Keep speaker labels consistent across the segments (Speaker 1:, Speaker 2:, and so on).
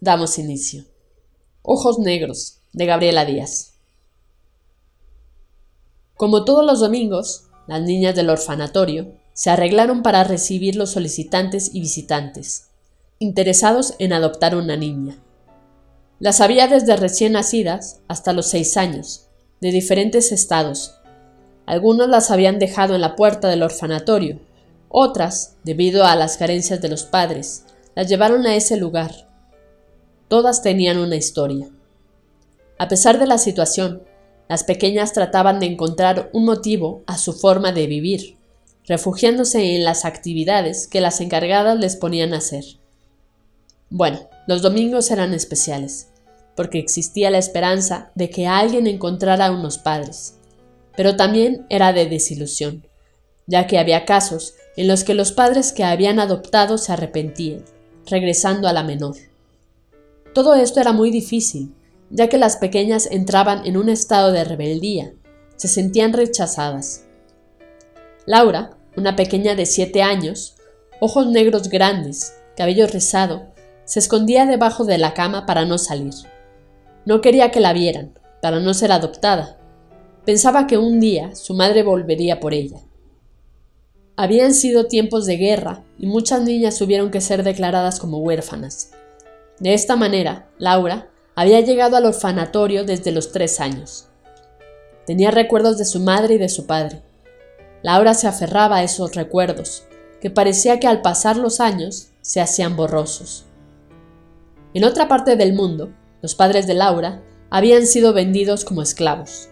Speaker 1: Damos inicio. Ojos Negros, de Gabriela Díaz. Como todos los domingos, las niñas del orfanatorio se arreglaron para recibir los solicitantes y visitantes, interesados en adoptar una niña. Las había desde recién nacidas hasta los seis años, de diferentes estados. Algunos las habían dejado en la puerta del orfanatorio, otras, debido a las carencias de los padres, las llevaron a ese lugar Todas tenían una historia. A pesar de la situación, las pequeñas trataban de encontrar un motivo a su forma de vivir, refugiándose en las actividades que las encargadas les ponían a hacer. Bueno, los domingos eran especiales, porque existía la esperanza de que alguien encontrara unos padres, pero también era de desilusión, ya que había casos en los que los padres que habían adoptado se arrepentían, regresando a la menor. Todo esto era muy difícil, ya que las pequeñas entraban en un estado de rebeldía, se sentían rechazadas. Laura, una pequeña de siete años, ojos negros grandes, cabello rizado, se escondía debajo de la cama para no salir. No quería que la vieran, para no ser adoptada. Pensaba que un día su madre volvería por ella. Habían sido tiempos de guerra y muchas niñas tuvieron que ser declaradas como huérfanas. De esta manera, Laura había llegado al orfanatorio desde los tres años. Tenía recuerdos de su madre y de su padre. Laura se aferraba a esos recuerdos, que parecía que al pasar los años se hacían borrosos. En otra parte del mundo, los padres de Laura habían sido vendidos como esclavos.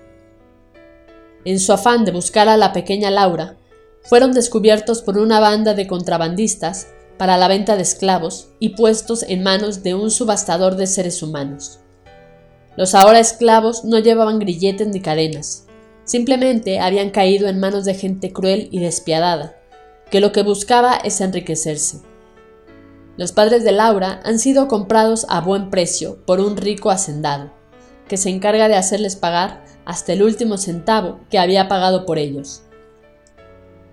Speaker 1: En su afán de buscar a la pequeña Laura, fueron descubiertos por una banda de contrabandistas para la venta de esclavos y puestos en manos de un subastador de seres humanos. Los ahora esclavos no llevaban grilletes ni cadenas, simplemente habían caído en manos de gente cruel y despiadada, que lo que buscaba es enriquecerse. Los padres de Laura han sido comprados a buen precio por un rico hacendado, que se encarga de hacerles pagar hasta el último centavo que había pagado por ellos.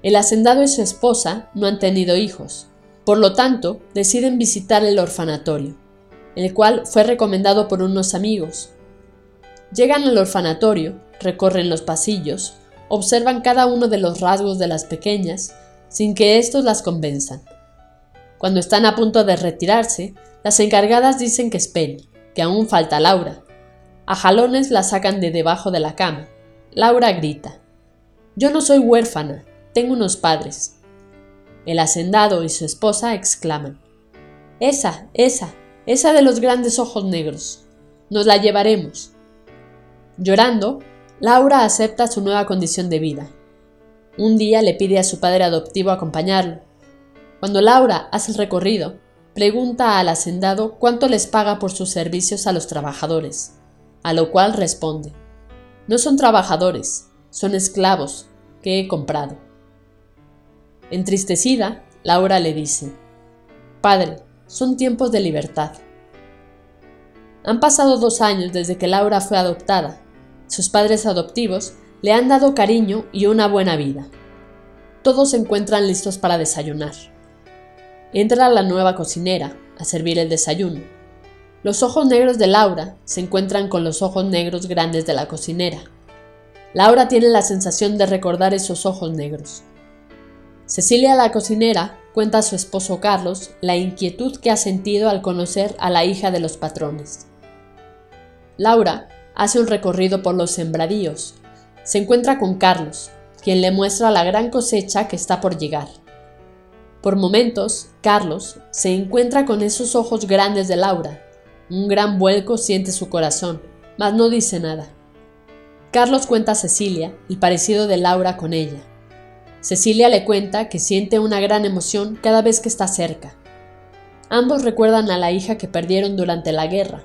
Speaker 1: El hacendado y su esposa no han tenido hijos, por lo tanto, deciden visitar el orfanatorio, el cual fue recomendado por unos amigos. Llegan al orfanatorio, recorren los pasillos, observan cada uno de los rasgos de las pequeñas, sin que éstos las convenzan. Cuando están a punto de retirarse, las encargadas dicen que esperen, que aún falta Laura. A jalones la sacan de debajo de la cama. Laura grita. Yo no soy huérfana, tengo unos padres. El hacendado y su esposa exclaman Esa, esa, esa de los grandes ojos negros. Nos la llevaremos. Llorando, Laura acepta su nueva condición de vida. Un día le pide a su padre adoptivo acompañarlo. Cuando Laura hace el recorrido, pregunta al hacendado cuánto les paga por sus servicios a los trabajadores, a lo cual responde, no son trabajadores, son esclavos que he comprado. Entristecida, Laura le dice, Padre, son tiempos de libertad. Han pasado dos años desde que Laura fue adoptada. Sus padres adoptivos le han dado cariño y una buena vida. Todos se encuentran listos para desayunar. Entra la nueva cocinera a servir el desayuno. Los ojos negros de Laura se encuentran con los ojos negros grandes de la cocinera. Laura tiene la sensación de recordar esos ojos negros. Cecilia la cocinera cuenta a su esposo Carlos la inquietud que ha sentido al conocer a la hija de los patrones. Laura hace un recorrido por los sembradíos. Se encuentra con Carlos, quien le muestra la gran cosecha que está por llegar. Por momentos, Carlos se encuentra con esos ojos grandes de Laura. Un gran vuelco siente su corazón, mas no dice nada. Carlos cuenta a Cecilia el parecido de Laura con ella. Cecilia le cuenta que siente una gran emoción cada vez que está cerca. Ambos recuerdan a la hija que perdieron durante la guerra.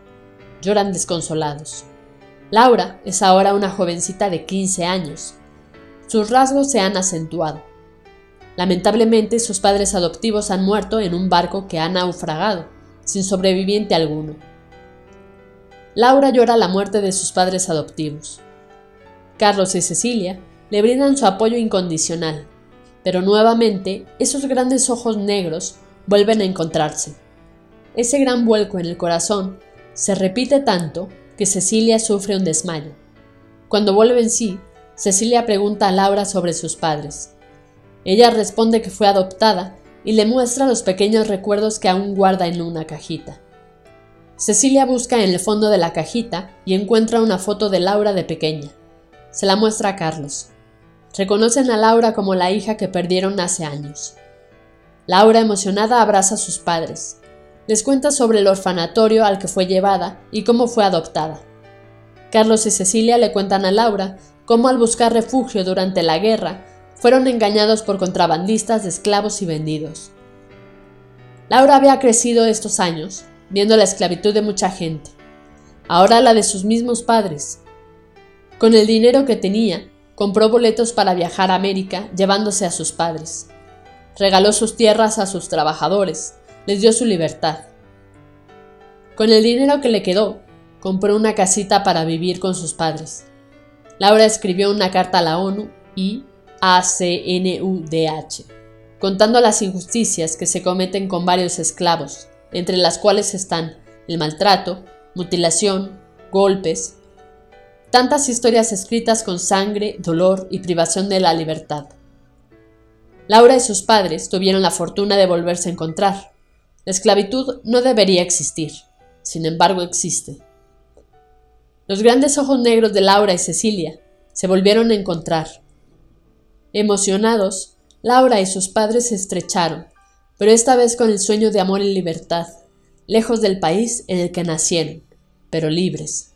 Speaker 1: lloran desconsolados. Laura es ahora una jovencita de 15 años. Sus rasgos se han acentuado. Lamentablemente, sus padres adoptivos han muerto en un barco que ha naufragado, sin sobreviviente alguno. Laura llora la muerte de sus padres adoptivos. Carlos y Cecilia le brindan su apoyo incondicional, pero nuevamente esos grandes ojos negros vuelven a encontrarse. Ese gran vuelco en el corazón se repite tanto que Cecilia sufre un desmayo. Cuando vuelve en sí, Cecilia pregunta a Laura sobre sus padres. Ella responde que fue adoptada y le muestra los pequeños recuerdos que aún guarda en una cajita. Cecilia busca en el fondo de la cajita y encuentra una foto de Laura de pequeña. Se la muestra a Carlos. Reconocen a Laura como la hija que perdieron hace años. Laura, emocionada, abraza a sus padres. Les cuenta sobre el orfanatorio al que fue llevada y cómo fue adoptada. Carlos y Cecilia le cuentan a Laura cómo al buscar refugio durante la guerra fueron engañados por contrabandistas de esclavos y vendidos. Laura había crecido estos años, viendo la esclavitud de mucha gente, ahora la de sus mismos padres. Con el dinero que tenía, compró boletos para viajar a América llevándose a sus padres. Regaló sus tierras a sus trabajadores, les dio su libertad. Con el dinero que le quedó, compró una casita para vivir con sus padres. Laura escribió una carta a la ONU y, ACNUDH, contando las injusticias que se cometen con varios esclavos, entre las cuales están el maltrato, mutilación, golpes, tantas historias escritas con sangre, dolor y privación de la libertad. Laura y sus padres tuvieron la fortuna de volverse a encontrar. La esclavitud no debería existir, sin embargo existe. Los grandes ojos negros de Laura y Cecilia se volvieron a encontrar Emocionados, Laura y sus padres se estrecharon, pero esta vez con el sueño de amor y libertad, lejos del país en el que nacieron, pero libres.